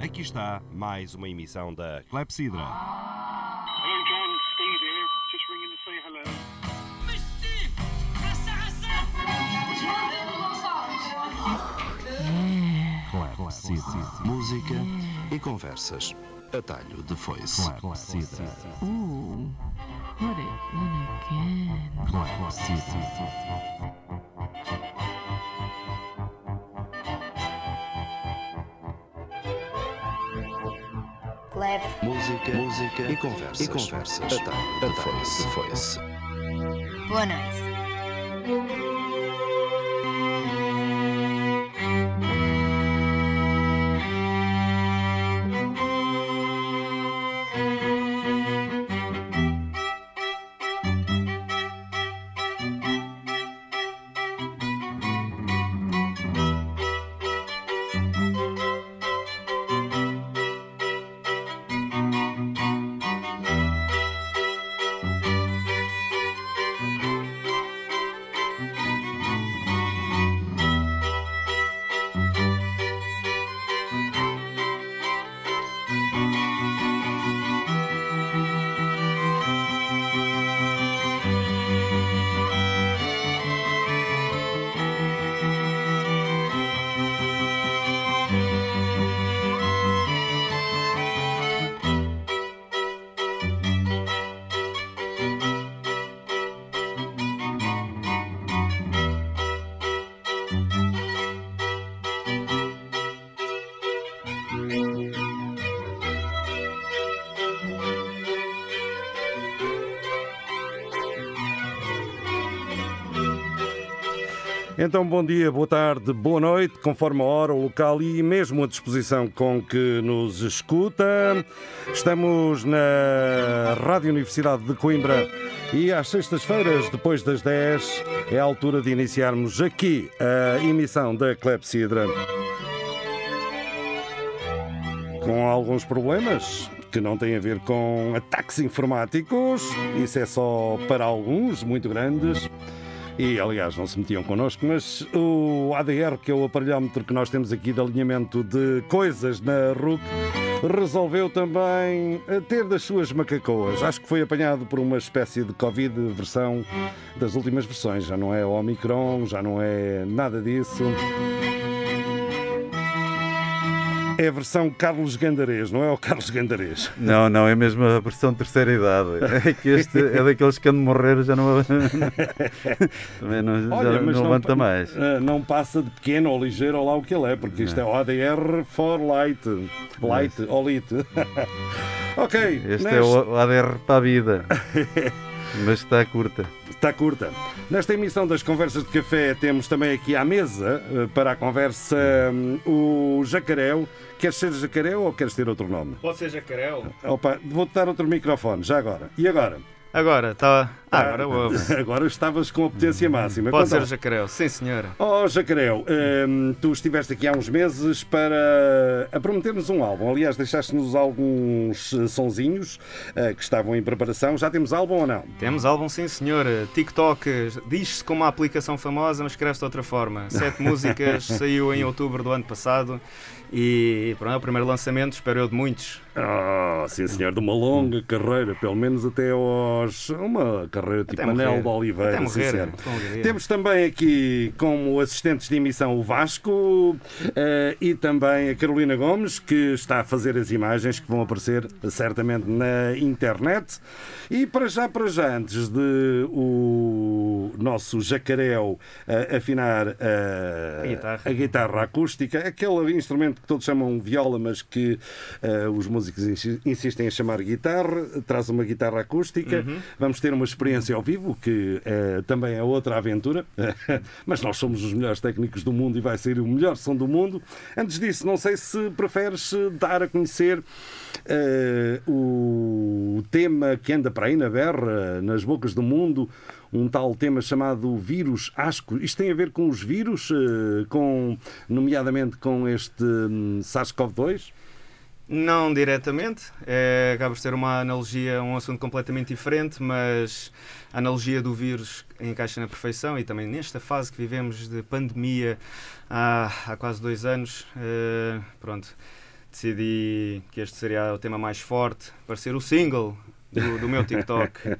Aqui está mais uma emissão da Clepsidra. Clepsidra. Música e conversas. Atalho de foice. Clepsidra. Ooh, put it in again. Clepsidra. Clef. Música, música e conversas. E conversas. Atalho de foice. De foice. Boa noite. Então, bom dia, boa tarde, boa noite, conforme a hora, o local e mesmo a disposição com que nos escuta. Estamos na Rádio Universidade de Coimbra e às sextas-feiras, depois das 10, é a altura de iniciarmos aqui a emissão da Clepsidra. Com alguns problemas que não têm a ver com ataques informáticos, isso é só para alguns, muito grandes. E, aliás, não se metiam connosco, mas o ADR, que é o aparelhómetro que nós temos aqui de alinhamento de coisas na RUC, resolveu também eh, ter das suas macacoas. Acho que foi apanhado por uma espécie de Covid versão das últimas versões. Já não é Omicron, já não é nada disso. É a versão Carlos Gandarês, não é o Carlos Gandarês? Não, não, é mesmo a versão terceira idade. É que este é daqueles que quando morrer já não. Também não, Olha, já mas não levanta mais. eh, Não passa de pequeno ou ligeiro ou lá o que ele é, porque isto é ODR for light. Light ou lit. ok. Este neste- é o ADR para a vida. Mas está curta. Está curta. Nesta emissão das Conversas de Café temos também aqui à mesa, eh, para a conversa, hum, o Jacaréu. Queres ser Jacaréu ou queres ter outro nome? Pode ser jacarel? Opa, vou-te dar outro microfone, já agora. E agora? Agora, está. Ah, agora ouve. Agora estavas com a potência máxima. Pode Conta ser jacarel, sim senhora. Oh, Jacaréu, hum, tu estiveste aqui há uns meses para a prometer-nos um álbum. Aliás, deixaste-nos alguns eh, sonzinhos eh, que estavam em preparação. Já temos álbum ou não? Temos álbum, sim senhora. TikTok diz-se como uma aplicação famosa, mas escreve-se de outra forma. Sete músicas, saiu em outubro do ano passado e pronto, é o primeiro lançamento, espero eu de muitos. Ah, sim senhor, de uma longa carreira, pelo menos até aos. Uma carreira tipo Até Anel morrer. de Oliveira. Até morrer, alegria. Temos também aqui como assistentes de emissão o Vasco eh, e também a Carolina Gomes, que está a fazer as imagens que vão aparecer certamente na internet. E para já, para já, antes de o nosso jacaréu eh, afinar eh, A guitarra. a guitarra acústica, aquele instrumento que todos chamam viola, mas que os músicos insi- insistem em chamar guitarra, traz uma guitarra acústica. Uhum. Vamos ter uma experiência ao vivo, que eh, também é outra aventura, mas nós somos os melhores técnicos do mundo e vai ser o melhor som do mundo. Antes disso, não sei se preferes eh, dar a conhecer eh, o tema que anda para aí na berra, nas bocas do mundo, um tal tema chamado vírus asco. Isto tem a ver com os vírus, com, nomeadamente com este hum, SARS-CoV-2? Não diretamente, é, acaba por ser uma analogia um assunto completamente diferente, mas a analogia do vírus encaixa na perfeição e também nesta fase que vivemos de pandemia há, há quase dois anos, eh, pronto, decidi que este seria o tema mais forte para ser o single do, do meu TikTok.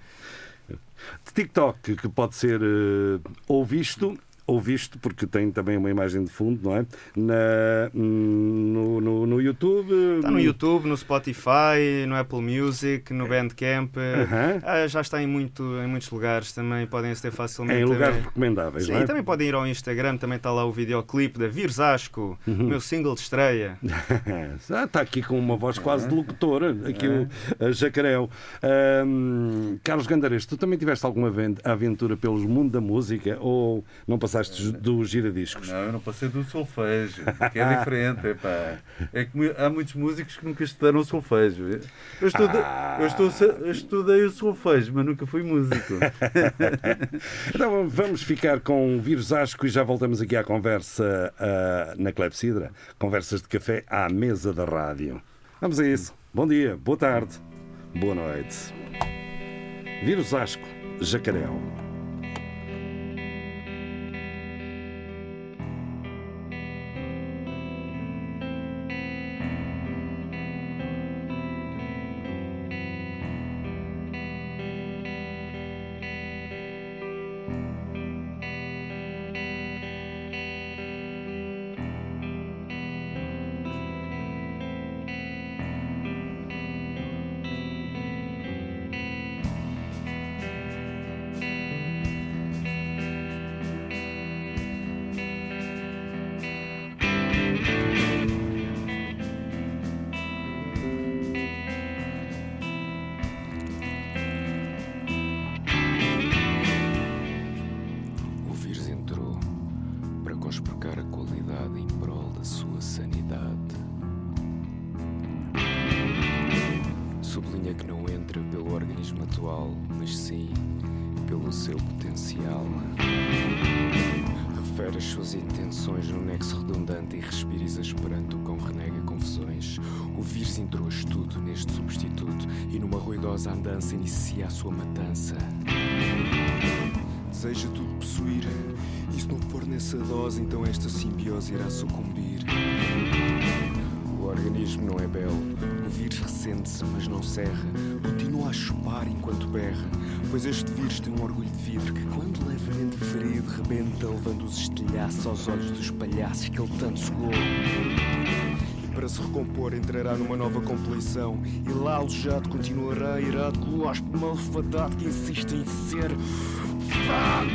TikTok, que pode ser eh, ou visto ou visto, porque tem também uma imagem de fundo, não é? Na, no, no, no YouTube. Está no YouTube, no Spotify, no Apple Music, no Bandcamp. Aham. Ah, já está em, muito, em muitos lugares também, podem aceder facilmente. Em lugares também. recomendáveis, Sim, não é? também podem ir ao Instagram, também está lá o videoclipe da Vires Asco, Uhum. o meu single de estreia. Ah, está aqui com uma voz quase de locutora, aqui o a Jacaréu. Carlos Gandares, tu também tiveste alguma aven- aventura pelos mundo da música ou não passaste do giradiscos? Não, eu não passei do solfejo, que é diferente. Epá. É que há muitos músicos que nunca estudaram solfejo. Eu, estuda- Ah. eu, estou- eu estudei o solfejo, mas nunca fui músico. Então vamos ficar com o vírus asco e já voltamos aqui à conversa ah, na Clepsidra. Conversas de café à mesa da rádio. Vamos a isso. Bom dia, boa tarde, boa noite. Vírus asco, jacaréu. Não entra pelo organismo atual, mas sim pelo seu potencial. Refere as suas intenções num nexo redundante e respires esperando o cão renega confusões. O vírus introduz tudo neste substituto e numa ruidosa andança inicia a sua matança. Deseja tudo possuir, e se não for nessa dose, então esta simbiose irá sucumbir. O organismo não é belo, o vírus ressente-se, mas não serra. Continua a chupar enquanto berra, pois este vírus tem um orgulho de vidro que, quando levemente ferido, rebenta, levando os estilhaços aos olhos dos palhaços que ele tanto segou. E para se recompor, entrará numa nova compleição. E lá alojado continuará irado com o hóspede malfadado que insiste em ser fraco.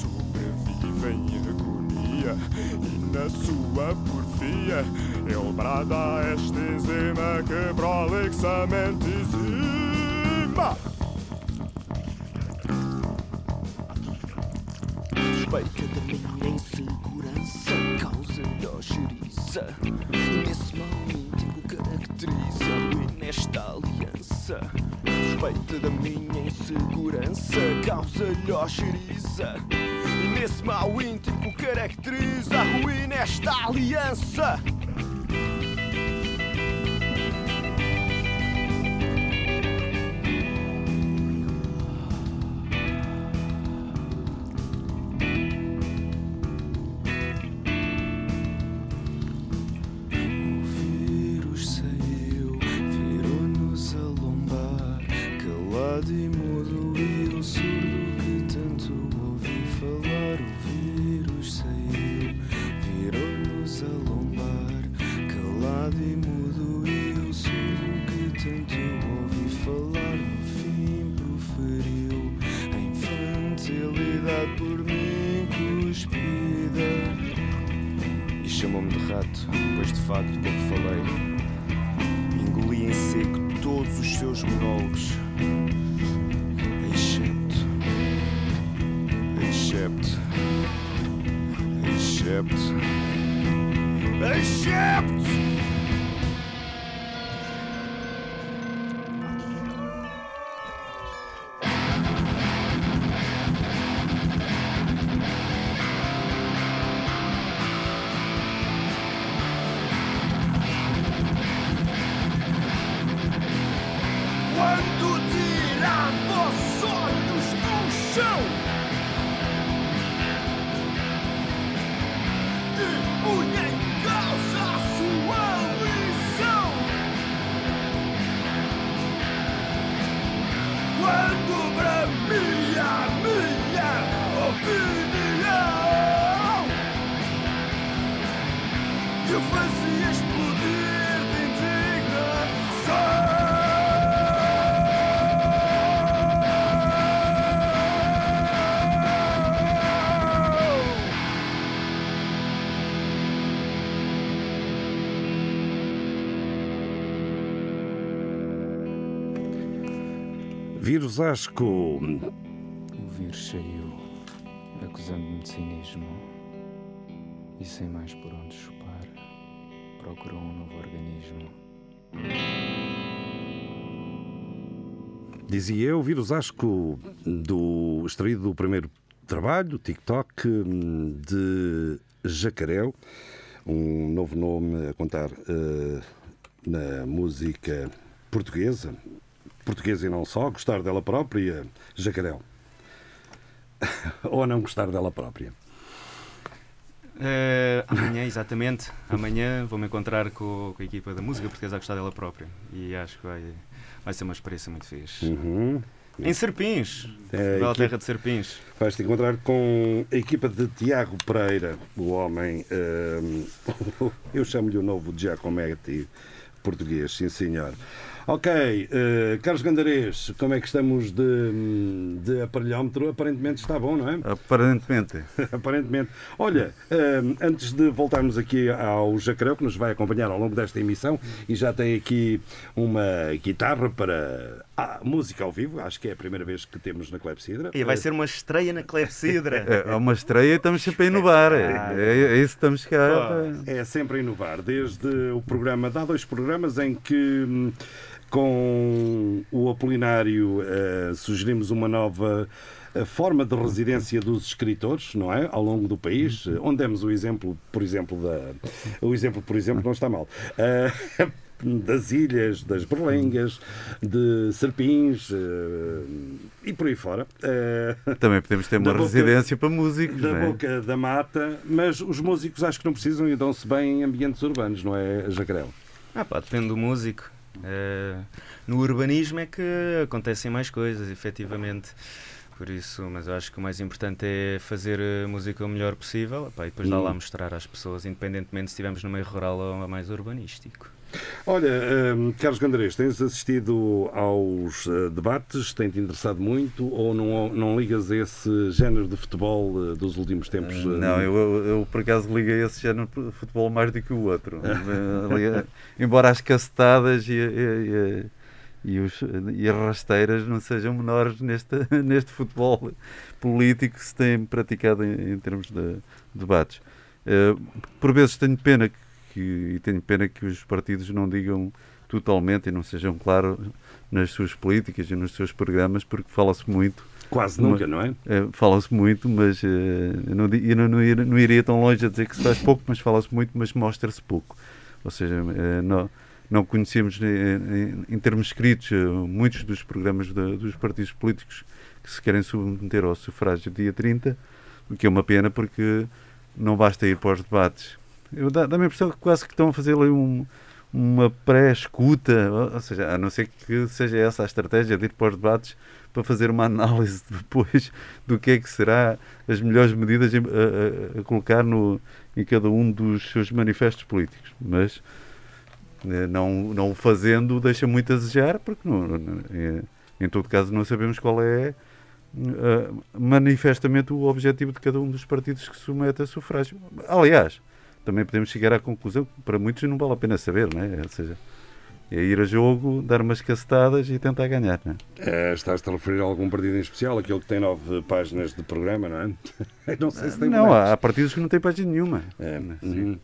Sobrevive em agonia e na sua porfia ele brada esta enzima que prolixamente exima. Suspeita da minha insegurança causa-lhe ojeriza nesse mal íntimo caracteriza ruim nesta aliança. Suspeita da minha insegurança causa-lhe ojeriza nesse mal íntimo caracteriza a ruína esta aliança calado e mudo e o surdo que tanto ouvi falar. O vírus saiu, virou-nos a lombar, calado e mudo e o surdo que tanto ouvi falar. No fim proferiu a infantilidade por mim cuspida. E chamou-me de rato, pois de facto, como falei, engoli em seco todos os seus monólogos. Vírus Asco. O vírus saiu, acusando-me de cinismo. E sem mais por onde chupar, procurou um novo organismo. Dizia eu, Vírus Asco, do extraído do primeiro trabalho, TikTok, de Jacaréu, um novo nome a contar eh, na música portuguesa, portuguesa e não só, gostar dela própria, Jacaréu. Ou não gostar dela própria. Eh, amanhã, exatamente, amanhã vou-me encontrar com, com a equipa da música portuguesa a gostar dela própria. E acho que vai, vai ser uma experiência muito fixe. Uhum. Em Serpins, É, bela terra de Serpins. Vais-te encontrar com a equipa de Tiago Pereira, o homem, ehm, eu chamo-lhe o novo Giacometti português, sim senhor. Ok, eh, Carlos Gandarês, como é que estamos de, de aparelhómetro? Aparentemente está bom, não é? Aparentemente. Aparentemente. Olha, ehm, antes de voltarmos aqui ao Jacareu, que nos vai acompanhar ao longo desta emissão, e já tem aqui uma guitarra para ah, música ao vivo, acho que é a primeira vez que temos na Clepsidra. E vai ser uma estreia na Clepsidra. É uma estreia e estamos sempre a inovar. É, é, é isso que estamos cá. Pô. É sempre a inovar. Desde o programa, dá dois programas em que hum, com o Apolinário eh, sugerimos uma nova eh, forma de residência dos escritores, não é? Ao longo do país, eh, onde demos o exemplo, por exemplo, da. O exemplo, por exemplo, não está mal. Eh, das ilhas, das berlengas, de serpins eh, e por aí fora. Eh, Também podemos ter uma boca- residência para músicos. da não é? boca da mata, mas os músicos acho que não precisam e dão-se bem em ambientes urbanos, não é, Jacarel? Ah pá, depende do músico. Eh, no urbanismo é que acontecem mais coisas, efetivamente. Por isso, mas eu acho que o mais importante é fazer a música o melhor possível epá, e depois dá lá a mostrar às pessoas, independentemente se estivermos no meio rural ou mais urbanístico. Olha, hum, Carlos Gandarês, tens assistido aos eh, debates, tem-te interessado muito ou não, não ligas a esse género de futebol eh, dos últimos tempos? eh, Não, eu, eu, eu, por acaso liguei a esse género de futebol mais do que o outro. Embora as cacetadas e, e, e, os- e as rasteiras não sejam menores neste, neste futebol político que se tem praticado em, em termos de debates. Eh, por vezes tenho pena que, e tenho pena que os partidos não digam totalmente e não sejam claros nas suas políticas e nos seus programas, porque fala-se muito Quase uma- nunca, não é? é, fala-se muito, mas eh, eu, não, eu não, não ir- não iria tão longe a dizer que se faz pouco, mas fala-se muito, mas mostra-se pouco. Ou seja, eh, não, não conhecemos em, em termos escritos muitos dos programas da- dos partidos políticos que se querem submeter ao sufrágio dia 30, o que é uma pena porque não basta ir para os debates. Eu dá- Dá-me a impressão que quase que estão a fazer ali um, uma pré-escuta, ou seja, a não ser que seja essa a estratégia de ir para os debates para fazer uma análise depois do que é que será as melhores medidas a, a- a colocar no, em cada um dos seus manifestos políticos. Mas eh, não, não o fazendo deixa muito a desejar, porque não, não- eh, em todo caso não sabemos qual é eh, manifestamente o objetivo de cada um dos partidos que se submete a sufrágio. Aliás, também podemos chegar à conclusão que para muitos não vale a pena saber, não é? Ou seja, é ir a jogo, dar umas cacetadas e tentar ganhar, não é? Eh, Estás-te a referir a algum partido em especial, aquele que tem nove páginas de programa, não é? não sei se tem Não, há, há partidos que não têm página nenhuma. É, Sim. uhum.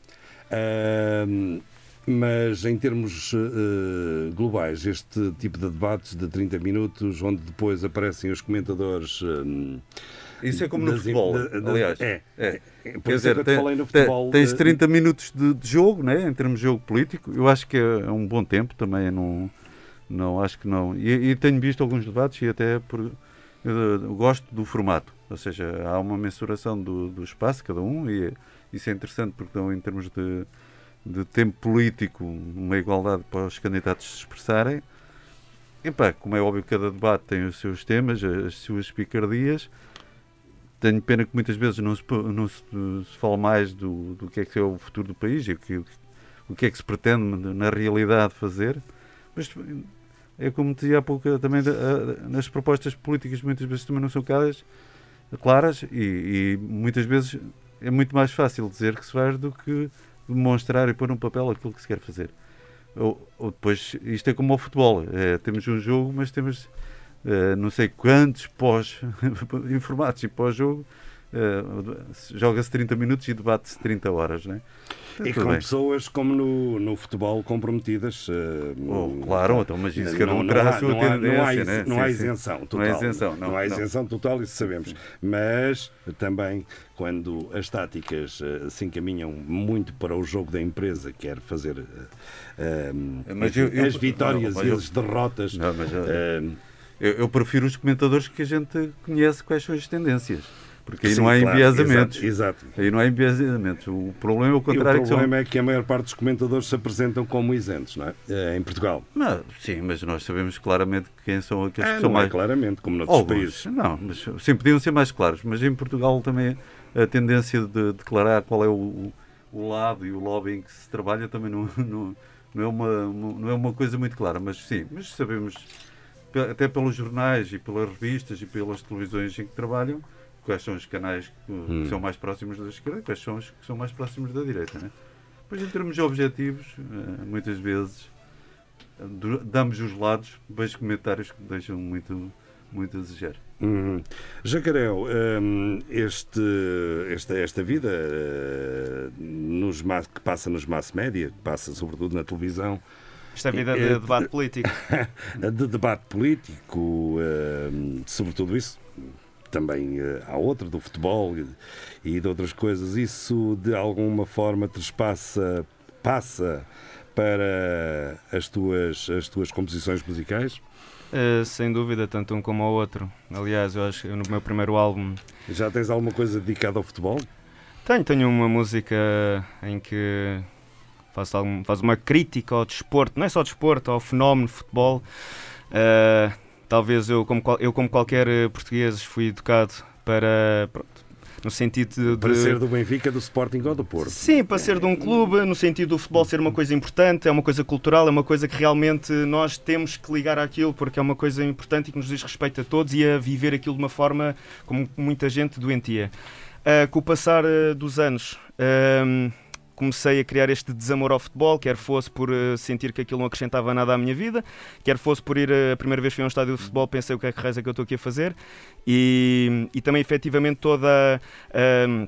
Ahm, mas em termos eh, globais, este tipo de debates de 30 minutos, onde depois aparecem os comentadores. hum, Isso é como no das- futebol, aliás. É, É. Por Quer é dizer, tem- futebol. tens de- 30 minutos de, de jogo, né? em termos de jogo político. Eu acho que é um bom tempo também. Não, não acho que não. E, e tenho visto alguns debates e até por, gosto do formato. Ou seja, há uma mensuração do, do espaço, cada um, e isso é interessante porque dão em termos de, de tempo político uma igualdade para os candidatos se expressarem. E pá, como é óbvio, cada debate tem os seus temas, as suas picardias. Tenho pena que muitas vezes não se, não se, se fala mais do, do que é que é o futuro do país e o que, o que é que se pretende na realidade fazer. Mas é como dizia há pouco, também nas propostas políticas muitas vezes também não são claras, claras e, e muitas vezes é muito mais fácil dizer que se faz do que demonstrar e pôr num papel aquilo que se quer fazer. Ou, ou depois, isto é como ao futebol, é, temos um jogo, mas temos eh, não sei quantos pós informados e pós-jogo. eh, Joga-se 30 minutos e debate-se 30 horas, né? E Tudo com bem. pessoas como no, no futebol comprometidas. eh, Oh, claro, então, mas isso não- cada um não terá a sua não há- não há tendência, is- né? Não Sim, há isenção Não total. há isenção, não, há não. isenção total, isso sabemos. Mas também quando as táticas eh, se encaminham muito para o jogo da empresa, quer fazer eh, Mas eu- eu- as vitórias não, e as derrotas. Não, mas, eu- Eu, prefiro os comentadores que a gente conhece quais são as tendências. Porque aí Sim, não há claro, enviesamentos. exato, exato. Aí não há enviesamentos. O problema é o E o contrário. que são- problema é que a maior parte dos comentadores se apresentam como isentos, não é? Eh, Em Portugal. Não, sim, mas nós sabemos claramente quem são aqueles Ah, que são não é mais. claramente, como noutros Alguns, países. Não, mas sim, podiam ser mais claros. Mas em Portugal também a tendência de declarar qual é o, o lado e o lobby em que se trabalha também não, não, não, é, uma, não é uma coisa muito clara. Mas sim, mas sabemos, até pelos jornais e pelas revistas e pelas televisões em que trabalham, quais são os canais que, Hum. são mais próximos da esquerda e quais são os que são mais próximos da direita. Né? Pois em termos objetivos, eh, muitas vezes do- damos os lados, vejo comentários que deixam muito, muito a desejar. Uhum. Jacareu, hum, este, esta, esta vida eh, nos que passa nos mass media, que passa sobretudo na televisão, Esta vida de eh, debate político. de debate político, hum, sobretudo isso, também eh, há outra do futebol e, de outras coisas, isso de alguma forma trespassa, passa para as tuas, as tuas composições musicais? Eh, sem dúvida, tanto um como o outro. Aliás, eu acho que no meu primeiro álbum Já tens alguma coisa dedicada ao futebol? tenho, tenho uma música em que faço, algum, faço uma crítica ao desporto, não é só desporto, ao fenómeno futebol. Eh, talvez eu como, eu, como qualquer eh, português, fui educado para. pronto, no sentido de. Para ser do Benfica, do Sporting ou do Porto? Sim, para ser de um clube, no sentido do futebol ser uma coisa importante, é uma coisa cultural, é uma coisa que realmente nós temos que ligar àquilo, porque é uma coisa importante e que nos diz respeito a todos e a viver aquilo de uma forma como muita gente doentia. Ah, com o passar ah, dos anos, ahm, comecei a criar este desamor ao futebol, quer fosse por ah, sentir que aquilo não acrescentava nada à minha vida, quer fosse por ir ah, a primeira vez fui a um estádio de futebol, pensei o que é que é que eu estou aqui a fazer, e, e também efetivamente toda. ahm,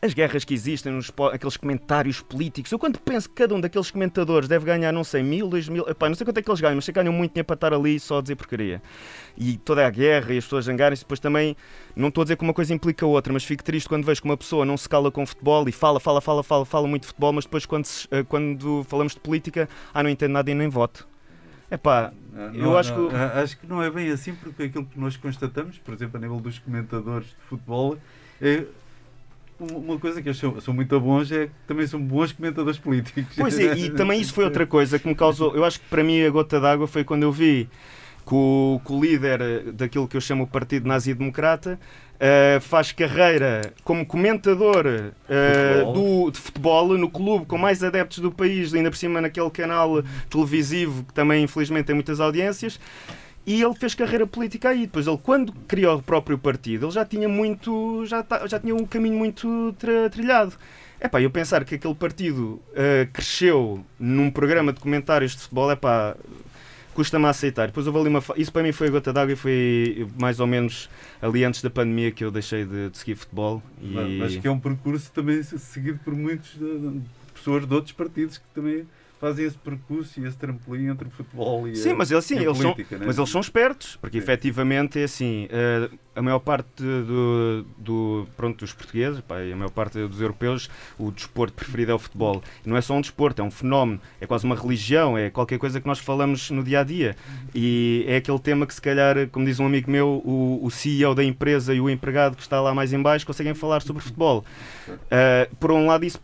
as guerras que existem, nos, aqueles comentários políticos. Eu quando penso que cada um daqueles comentadores deve ganhar, não sei, mil, dois mil, epá, não sei quanto é que eles ganham, mas sei que ganham muito dinheiro para estar ali só a dizer porcaria. E toda a guerra e as pessoas zangarem-se, depois também, não estou a dizer que uma coisa implica a outra, mas fico triste quando vejo que uma pessoa não se cala com futebol e fala, fala, fala, fala, fala muito de futebol, mas depois quando, se- eh, quando falamos de política, ah, não entendo nada e nem voto. Epá, eu Não, acho não, que... acho que não é bem assim, porque aquilo que nós constatamos, por exemplo, a nível dos comentadores de futebol, é uma- coisa que eles são, são muito bons, é que também são bons comentadores políticos. Pois é, e também isso foi outra coisa que me causou. Eu acho que para mim a gota d'água foi quando eu vi que o, que o líder daquilo que eu chamo o Partido Nazi Democrata eh, faz carreira como comentador eh, Futebol. do, de futebol no clube com mais adeptos do país, ainda por cima naquele canal televisivo que também infelizmente tem muitas audiências. E ele fez carreira política aí. Depois ele, quando criou o próprio partido, ele já tinha muito, já, já tinha um caminho muito tra- trilhado. É pá, eu pensar que aquele partido eh, cresceu num programa de comentários de futebol, é pá, custa-me a aceitar. Depois houve ali uma. Isso para mim foi a gota d'água e foi mais ou menos ali antes da pandemia que eu deixei de, de seguir futebol. E... Mas, que é um percurso também se- seguido por muitas pessoas de outros partidos que também fazem esse percurso e esse trampolim entre o futebol e Sim, a, mas eles, sim, eles são, política. né? mas eles são espertos, porque efetivamente é assim, eh, a maior parte do, do- pronto, dos portugueses, pá, a maior parte dos europeus, o desporto preferido é o futebol. E não é só um desporto, é um fenómeno, é quase uma religião, é qualquer coisa que nós falamos no dia a dia. E é aquele tema que, se calhar, como diz um amigo meu, o, o CEO da empresa e o empregado que está lá mais em baixo conseguem falar sobre futebol. Eh, por um lado, isso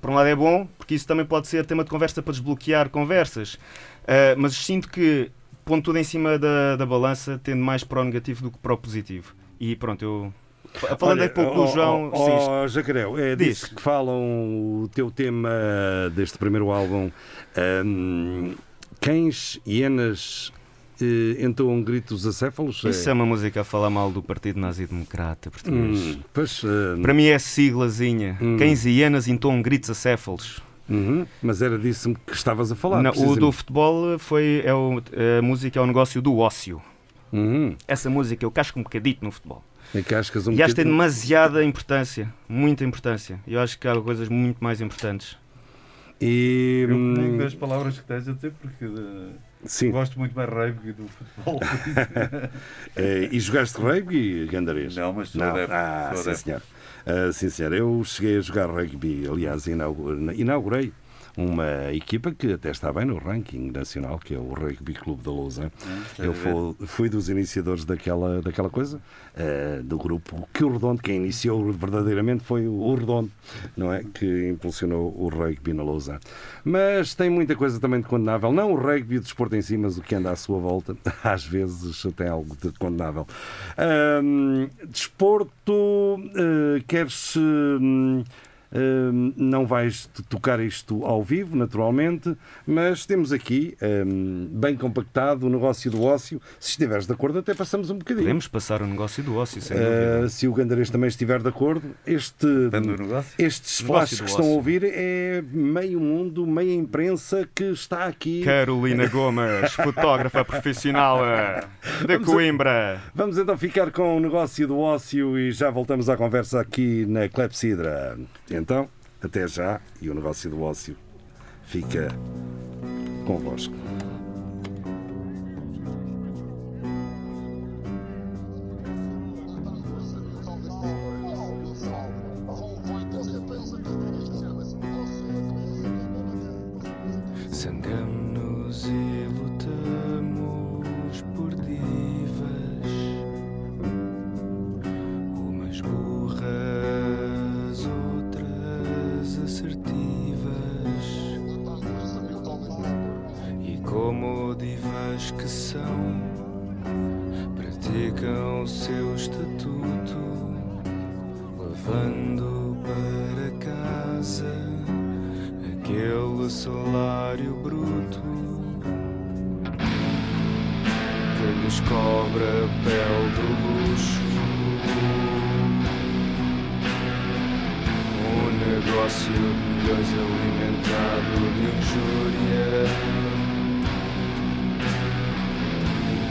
por um lado é bom, porque isso também pode ser tema de conversa para desbloquear conversas. Uh, mas sinto que pondo tudo em cima da, da balança, tendo mais para o negativo do que para o positivo. E pronto, eu Falando Olha, há pouco do João. sim, ó, Jacareu, é Diz. disso que falam o teu tema deste primeiro álbum. hum, cães, hienas, eh, entoam gritos acéfalos? Isso é uma música a falar mal do Partido Nazi Democrata português. Hum, pois, eh, Para mim é siglazinha. Hum. Cães e hienas entoam gritos acéfalos. uhum, mas era disso que estavas a falar. Não, o do futebol foi é o- a música é o negócio do ócio. Uhum, Essa música eu casco um bocadito no futebol. é que cascas um e acho que tem demasiada importância, muita importância. E eu acho que há coisas muito mais importantes. E, Eu hum, palavras que tens a dizer porque eh, sim. gosto muito mais rugby do futebol. Eh, e jogaste rugby, Gandarês? Não, mas sou Não. adepto, Ah, sou sim, senhor. Ah, sim, senhor. Eu cheguei a jogar rugby, aliás, inaugu- inaugurei uma equipa que até está bem no ranking nacional, que é o Rugby Clube da Lousa. Eu fui, fui dos iniciadores daquela, daquela coisa, ah, do grupo que o Redondo, quem iniciou verdadeiramente foi o Redondo, não é? Que impulsionou o rugby na Lousa. Mas tem muita coisa também de condenável. Não o rugby, o desporto em si, mas o que anda à sua volta, às vezes tem algo de condenável. Desporto, eh, queres. hum, hum, não vais tocar isto ao vivo, naturalmente, mas temos aqui, hum, bem compactado, o negócio do ócio. Se estiveres de acordo, até passamos um bocadinho. Podemos passar o negócio do ócio, sem Uh, dúvida. se o Gandarês também estiver de acordo, este, estes flashes que estão a ouvir é meio mundo, meia imprensa que está aqui. Carolina Gomes, fotógrafa profissional de Vamos a- Coimbra. Vamos então ficar com o negócio do ócio e já voltamos à conversa aqui na Clepsidra. Então, até já e o negócio do ócio fica convosco.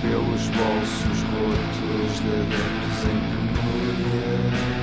Pelos bolsos rotos de adeptos em penúria.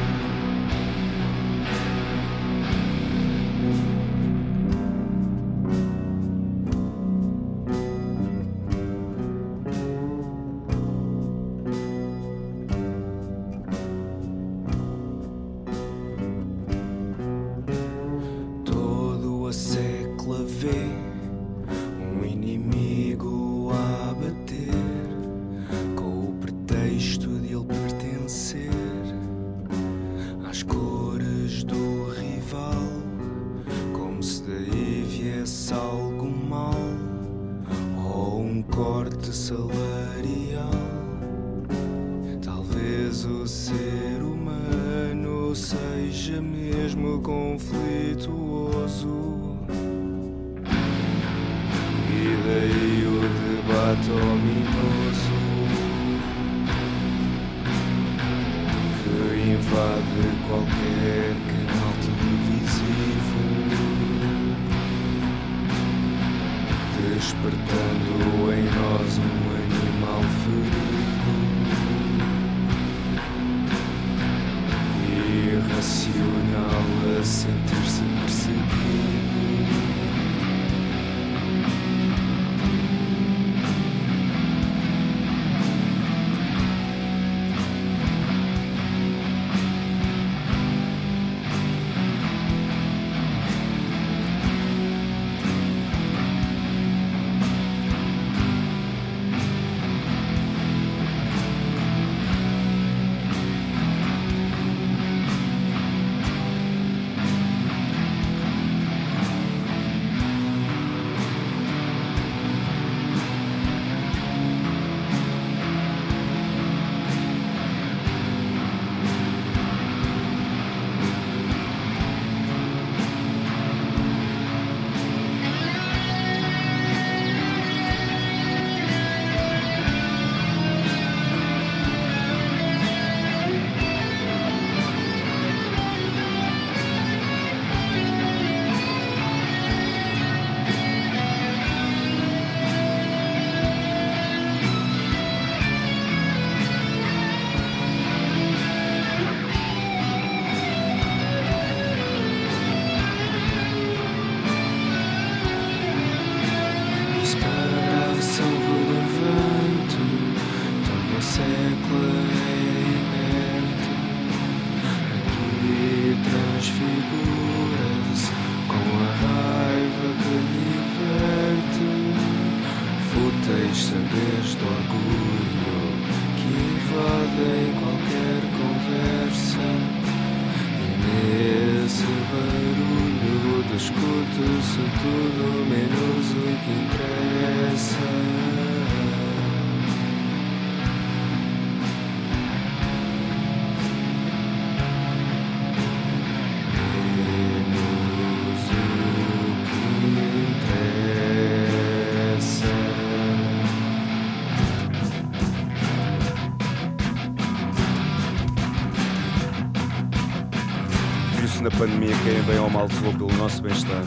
Na pandemia quem bem ou mal zelou pelo nosso bem-estar,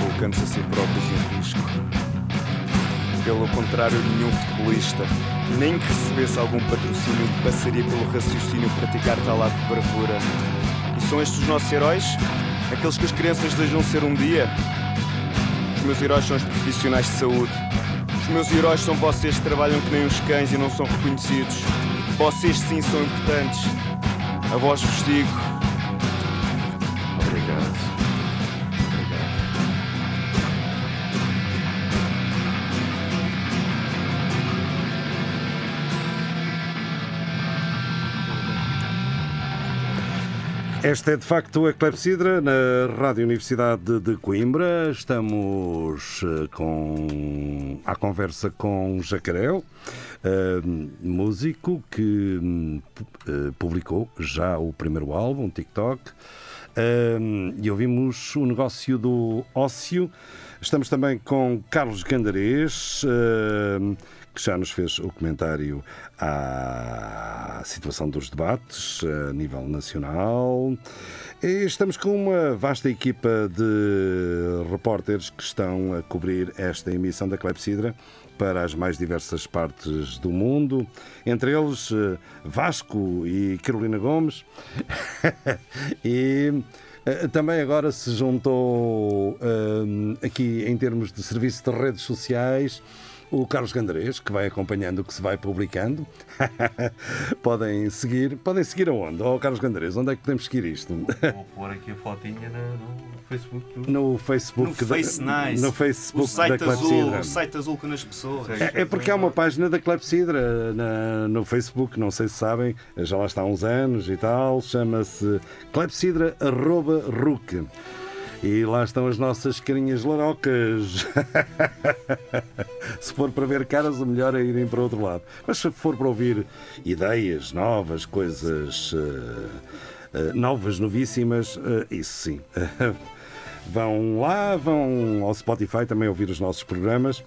colocando-se a si próprios em risco. Pelo contrário, nenhum futebolista, nem que recebesse algum patrocínio, passaria pelo raciocínio praticar tal ato de bravura. E são estes os nossos heróis? Aqueles que as crianças desejam ser um dia? Os meus heróis são os profissionais de saúde. Os meus heróis são vocês que trabalham que nem os cães e não são reconhecidos. Vocês sim são importantes. A vós vos digo. Esta é de facto a Clepsidra na Rádio Universidade de Coimbra. Estamos eh, com à conversa com Jacarel, eh, músico que eh, publicou já o primeiro álbum, TikTok. E ouvimos o negócio do ócio. Estamos também com Carlos Gandarês, que já nos fez o comentário à situação dos debates a nível nacional. E estamos com uma vasta equipa de repórteres que estão a cobrir esta emissão da Clepsidra para as mais diversas partes do mundo, entre eles eh, Vasco e Carolina Gomes. e eh, também agora se juntou eh, aqui em termos de serviço de redes sociais o Carlos Gandarês, que vai acompanhando o que se vai publicando. podem seguir. Podem seguir aonde? Oh, Carlos Gandarês, onde é que podemos seguir isto? Vou pôr aqui a fotinha no, Facebook. Do... No Facebook, No Face da, Nice. no Facebook o site da azul, Clepsidra. o site azul com as pessoas. É, é porque há uma página da Clepsidra na- no Facebook, não sei se sabem, já lá está há uns anos e tal, chama-se clepsidra.ruc. E lá estão as nossas carinhas larocas. se for para ver caras, o melhor é irem para outro lado. Mas se for para ouvir ideias novas, coisas eh, eh, novas, novíssimas, eh, isso sim. vão lá, vão ao Spotify também ouvir os nossos programas.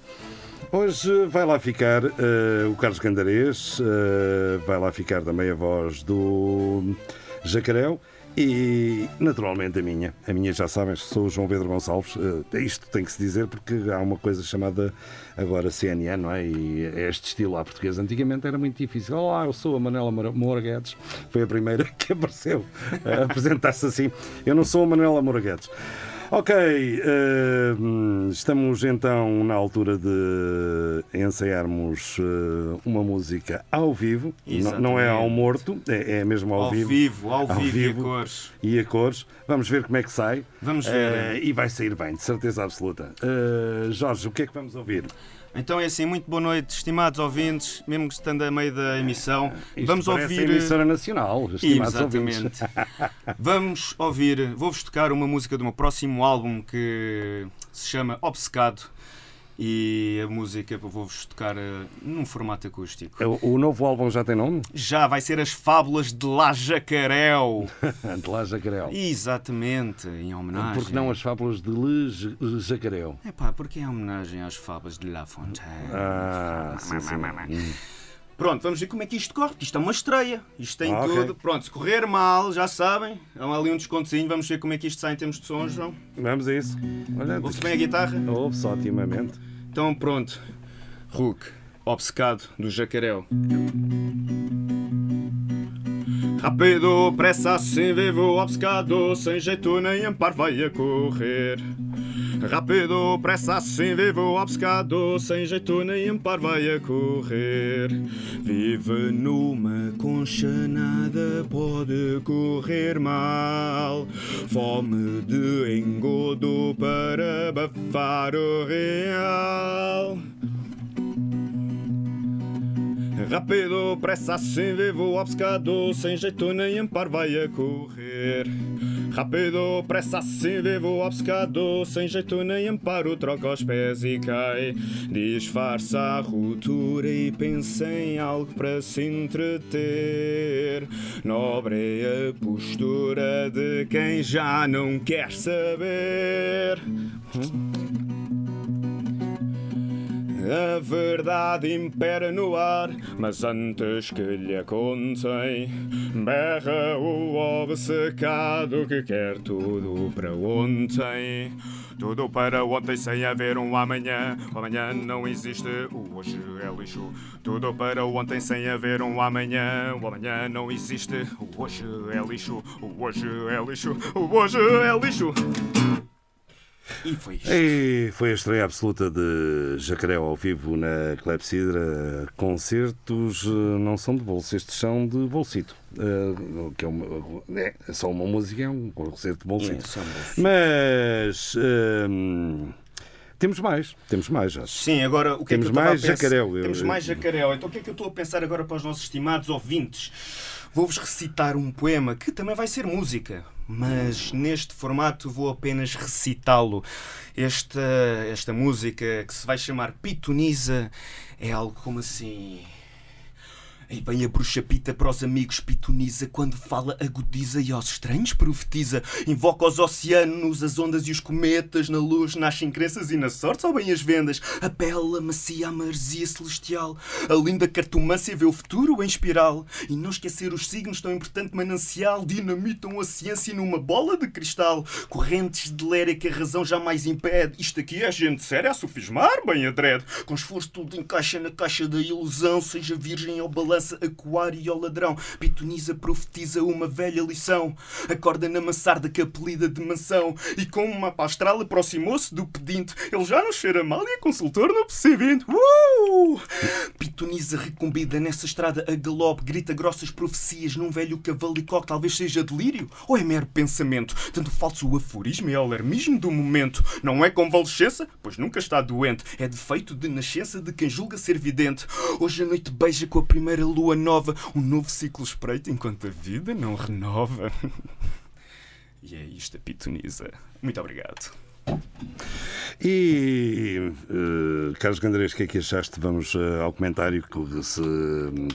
Hoje vai lá ficar eh, o Carlos Gandarês, eh, vai lá ficar também a voz do Jacarel e, naturalmente, a minha. A minha, já sabem, sou o João Pedro Gonçalves. Eh, isto tem que se dizer porque há uma coisa chamada agora CNN, não é? E é este estilo à portuguesa. Antigamente era muito difícil. Olá, eu sou a Manela Moura Guedes. Foi a primeira que apareceu a apresentar-se assim. Eu não sou a Manela Moura Guedes. Ok, eh, estamos então na altura de ensaiarmos eh, uma música ao vivo, N- não é ao Exatamente. morto, é, é mesmo ao, Ao vivo, ao vivo e a cores. E a cores. Vamos ver como é que sai. Vamos ver. Eh, e vai sair bem, de certeza absoluta. Eh, Jorge, o que é que vamos ouvir? Então é assim, muito boa noite, estimados ouvintes, mesmo que estando a meio da emissão. Isto vamos ouvir. a emissora nacional, estimados ouvintes. Exatamente. vamos ouvir, vou-vos tocar uma música do meu próximo álbum que se chama Obcecado. E a música vou-vos tocar eh, num formato acústico. O, o novo álbum já tem nome? Já vai ser As Fábulas de La Jacarel. de La Jacarel. Exatamente, em homenagem. Porque não as fábulas de Le Jacarel? Epá, porque é homenagem às fábulas de La Fontaine. Ah, sim, sim. Pronto, vamos ver como é que isto corre, porque isto é uma estreia. Isto tem Ah, tudo. Pronto, se correr mal, já sabem, há ali um descontozinho. Vamos ver como é que isto sai em termos de som, João. Vamos a isso. Ouve-se bem a guitarra? Ouve-se otimamente. Então pronto. Hulk, obcecado do Jacarel. Rápido, pressa, assim vivo, obcecado, sem jeito nem amparo vai a correr. Rápido, pressa, assim vivo, obcecado, sem jeito nem amparo vai a correr. Vive numa concha, nada pode correr mal. Fome de engodo para abafar o real. Rápido, pressa, assim vivo, obcecado, sem jeito nem amparo vai a correr. Rápido, pressa assim, vivo obcecado, sem jeito nem amparo, troca os pés e cai. Disfarça a ruptura e pensa em algo para se entreter. Nobre é a postura de quem já não quer saber. A verdade impera no ar, mas antes que lhe contem, berra o obcecado que quer tudo para ontem. Tudo para ontem sem haver um amanhã. O amanhã não existe, o hoje é lixo. Tudo para ontem sem haver um amanhã. O amanhã não existe, o hoje é lixo. O hoje é lixo, o hoje é lixo. E foi isto. E foi a estreia absoluta de Jacaré ao vivo na Clepsidra. Concertos eh, não são de bolso, estes são de bolsito. Eh, que é, uma, é só uma música, é um concerto de bolsito. É. Mas hum, temos mais, temos mais já. Sim, agora o que Temos é que eu mais eu- Temos mais jacaréu. Então o que é que eu estou a pensar agora para os nossos estimados ouvintes? Vou-vos recitar um poema que também vai ser música, mas neste formato vou apenas recitá-lo. Esta, esta música que se vai chamar Pitonisa é algo como assim. Aí vem a bruxa pita para os amigos pitoniza Quando fala agudiza e aos estranhos profetiza. Invoca os oceanos, as ondas e os cometas Na luz nascem crenças e na sorte sobem as vendas. A bela macia, a maresia celestial A linda cartomância vê o futuro em espiral. E não esquecer os signos tão importante manancial Dinamitam a ciência numa bola de cristal. Correntes de lera que a razão jamais impede. Isto aqui é gente séria a sofismar bem adrede Com esforço tudo encaixa na caixa da ilusão Seja virgem ou balança, aquário ao ladrão. Pitoniza profetiza uma velha lição. Acorda na mansarda que apelida de mansão. E com uma pastral aproximou-se do pedinte. Ele já não cheira mal e é consultor no percebente uh! Pitoniza recombida nessa estrada a galope Grita grossas profecias num velho cavalicoque Talvez seja delírio ou é mero pensamento. Tanto falso o aforismo e alarmismo do momento. Não é convalescença, pois nunca está doente. É defeito de nascença de quem julga ser vidente. Hoje a noite beija com a primeira lua nova Um novo ciclo espreita enquanto a vida não renova E é isto a pitoniza Muito obrigado E, eh, Carlos Gandrés, o que é que achaste? Vamos eh, ao comentário que, se-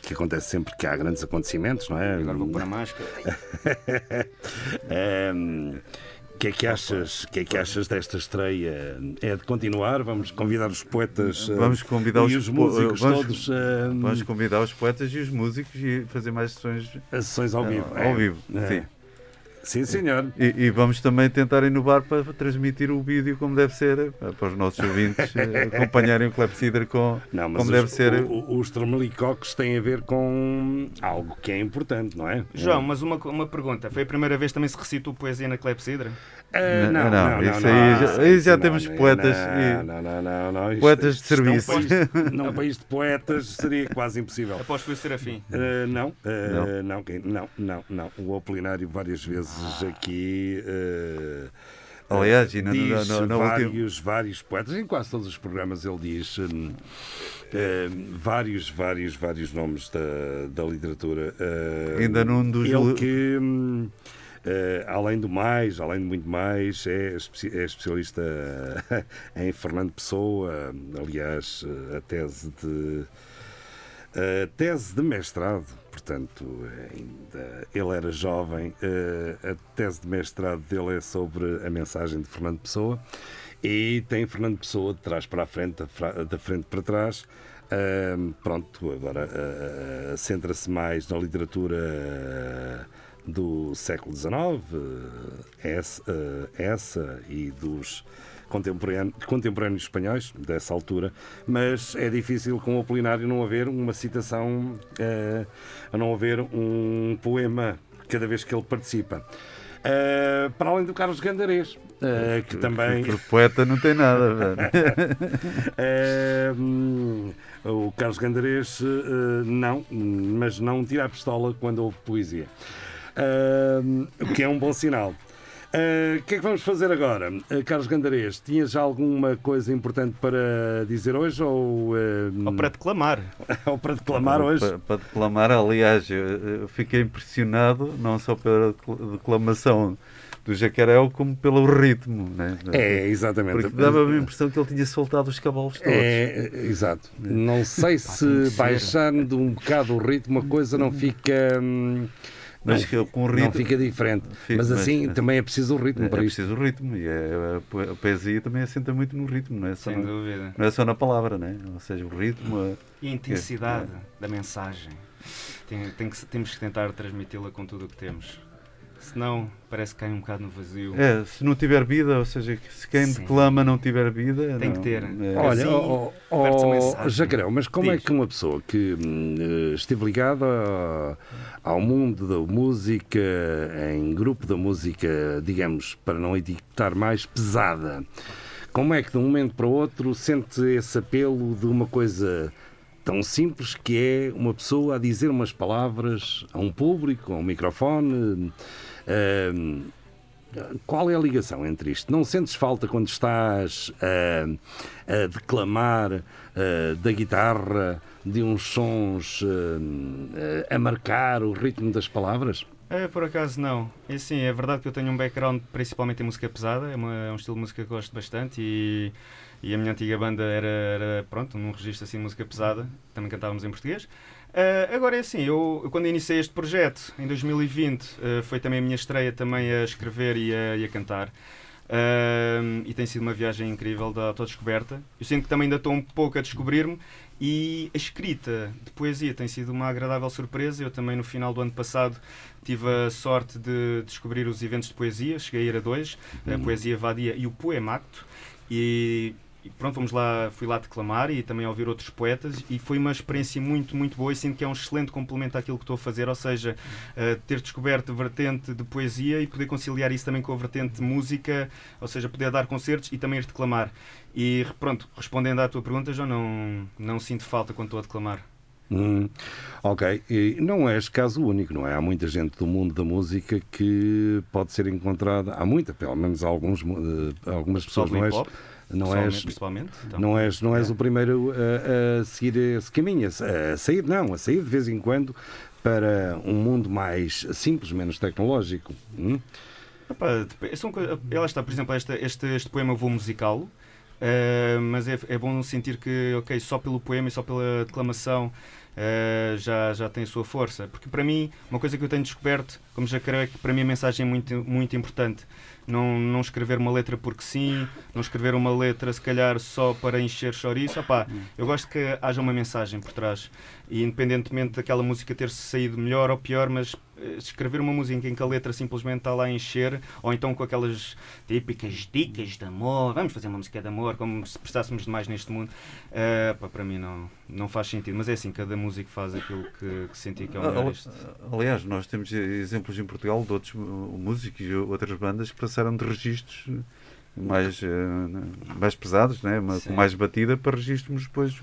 que acontece sempre que há grandes acontecimentos, não é? Agora vou pôr a máscara Ehm, O que é que achas? O que é que achas desta estreia? É de continuar? Vamos convidar os poetas eh, Vamos convidar e os, músicos vamos, todos eh, Vamos convidar os poetas e os músicos e fazer mais sessões, sessões ao vivo. ao vivo. É. Sim. Sim, senhor. E, e vamos também tentar inovar para transmitir o vídeo como deve ser, eh, para os nossos ouvintes eh, acompanharem o Clepsidra com, Não, mas como os, deve ser. o- o- os tremelicoques têm a ver com algo que é importante, não é? João, mas uma, uma pergunta Foi a primeira vez que também se recitou poesia na Clepsidra? Eh, Não, não, não, não, isso não, aí não, já- aí já não, temos não, poetas Não, e- não, não, não, não. Isto- Poetas de não serviço. país- Num país de poetas seria quase impossível. Após foi Serafim Eh, não, eh, não, quem- não, não, não. O Apolinário várias vezes aqui. eh, Aliás, e na- diz na- na- na última- vários, vários poetas, em quase todos os programas ele diz vários, vários, vários nomes da, da literatura. Ainda num dos Ele que, eh, além do mais, além de muito mais, é, é especialista em Fernando Pessoa. Aliás, eh, a tese de. A tese de mestrado, portanto, ainda ele era jovem, eh, a tese de mestrado dele é sobre a mensagem de Fernando Pessoa e tem Fernando Pessoa de trás para a frente, da frente para trás. Pronto, agora centra-se mais na literatura do século XIX, eh, essa, eh, essa e dos contemporâneos, espanhóis dessa altura, mas é difícil com o Apolinário não haver uma citação, eh, a não haver um poema cada vez que ele participa. Eh, para além do Carlos Gandarês, eh, que também. O poeta não tem nada, velho. Hum, o Carlos Gandarês, não, mas não tira a pistola quando houve poesia. O que é um bom sinal. Eh, O que é que vamos fazer agora? Eh, Carlos Gandarês, tinhas alguma coisa importante para dizer hoje? Ou, eh, Ou para declamar ou para declamar hoje? Para, para declamar, aliás, eu, eu fiquei impressionado, não só pela decl- declamação do Jacarel como pelo ritmo, né? É, exatamente. Porque dava-me a impressão que ele tinha soltado os cavalos todos. É, exato. Não sei se baixando um bocado o ritmo a coisa não fica. hum, Mas não, que com o não ritmo- fica diferente. Fica, mas mas- assim também é preciso o ritmo É para isto. preciso o ritmo e é- a, po- a poesia também assenta muito no ritmo, não é só, Sem na, dúvida. não é só na palavra, né? ou seja, o ritmo. a- E a intensidade da mensagem. Tem, tem que, temos que tentar transmiti-la com tudo o que temos. Senão parece que cai um bocado no vazio. É, se não tiver vida, ou seja, se quem Sim. declama não tiver vida. Tem não- que ter. é- Olha, Assim, ó, mensagem. Jacaré, mas como é Diz. que uma pessoa que hum, eh, esteve ligada ao mundo da música, em grupo da música, digamos, para não etiquetar mais pesada, como é que de um momento para o outro sente esse apelo de uma coisa tão simples que é uma pessoa a dizer umas palavras a um público, a um microfone? Qual é a ligação entre isto? Não sentes falta quando estás a, a declamar ah, da guitarra, de uns sons a marcar o ritmo das palavras? É, por acaso não. E sim, é verdade que eu tenho um background principalmente em música pesada, é, uma- é um estilo de música que gosto bastante e, e a minha antiga banda era, era, pronto, num registro assim de música pesada, também cantávamos em português. Ah, agora é assim, eu, eu quando iniciei este projeto em 2020 ah, foi também a minha estreia também a escrever e a, e a cantar. Ah, e tem sido uma viagem incrível da autodescoberta. Eu sinto que também ainda estou um pouco a descobrir-me e a escrita de poesia tem sido uma agradável surpresa. Eu também no final do ano passado tive a sorte de descobrir os eventos de poesia, cheguei a ir a dois, a Poesia Vadia e o Poemacto. E, e pronto, vamos lá, fui lá declamar e também ouvir outros poetas e foi uma experiência muito, muito boa e sinto que é um excelente complemento àquilo que estou a fazer, ou seja, eh, ter descoberto a vertente de poesia e poder conciliar isso também com a vertente de música, ou seja, poder dar concertos e também ir declamar. E pronto, respondendo à tua pergunta, já não, não sinto falta quando estou a declamar. Hum, ok, e não és caso único, não é? Há muita gente do mundo da música que pode ser encontrada, há muita, pelo menos alguns, eh, algumas pessoas, não és, não és, então. não és, não és É. o primeiro a, a seguir esse caminho, a, a sair, não, a sair de vez em quando para um mundo mais simples, menos tecnológico. Hum? Epá, dep- são coi- ela está, por exemplo, este, este, este poema vou musicá-lo, eh, mas é, é bom sentir que, ok, só pelo poema e só pela declamação eh, já, já tem a sua força. Porque para mim, uma coisa que eu tenho descoberto, como já creio, é que para mim a mensagem é muito, muito importante. Não, não escrever uma letra porque sim, não escrever uma letra se calhar só para encher chouriço. Opá, eu gosto que haja uma mensagem por trás. E independentemente daquela música ter saído melhor ou pior, mas eh, escrever uma música em que a letra simplesmente está lá a encher, ou então com aquelas típicas dicas de amor, vamos fazer uma música de amor, como se prestássemos demais neste mundo, eh, pá, para mim não, não faz sentido. Mas é assim, cada músico faz aquilo que, que sentir que é o melhor. Ali- Isto- Aliás, nós temos exemplos em Portugal de outros uh, músicos e outras bandas que passaram de registros uh, mais, uh, mais pesados, né? Uma- com mais batida, para registros depois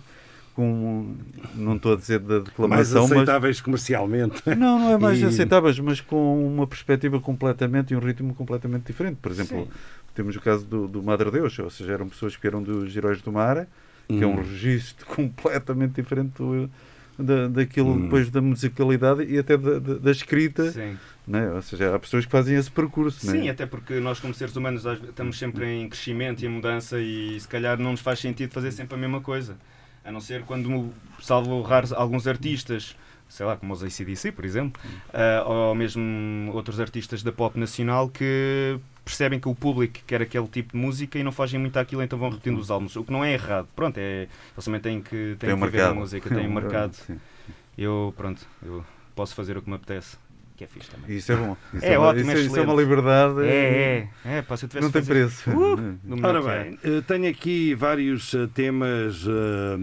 com, não estou a dizer da Mais declamação, mas aceitáveis comercialmente. não, não é mais E- aceitáveis, mas com uma perspectiva completamente e um ritmo completamente diferente. Por exemplo, Sim. temos o caso do, do Madre Deus, ou seja, eram pessoas que eram dos Heróis do Mar, que é um Hum. registro completamente diferente do, da, daquilo Hum. depois da musicalidade e até da, da, da escrita. Sim. Né? Ou seja, há pessoas que fazem esse percurso. Sim, né? até porque nós, como seres humanos, estamos sempre em crescimento e em mudança e se calhar não nos faz sentido fazer sempre a mesma coisa. A não ser quando, salvo raros, alguns artistas, sei lá, como os ACDC, por exemplo, ah, ou mesmo outros artistas da pop nacional que percebem que o público quer aquele tipo de música e não fazem muito aquilo, então vão repetindo os álbuns. O que não é errado. Pronto, é, eles também têm que, têm Tem que viver a mercado. música, têm um mercado. Sim. Eu, pronto, eu posso fazer o que me apetece, que é fixe também. Isso é bom. Isso É uma- ótimo, isso, é isso é uma liberdade. É, é. É, pá, se eu tivesse Não tem fazer- preço. Uh, Ora é. bem, eh, tenho aqui vários eh, temas eh,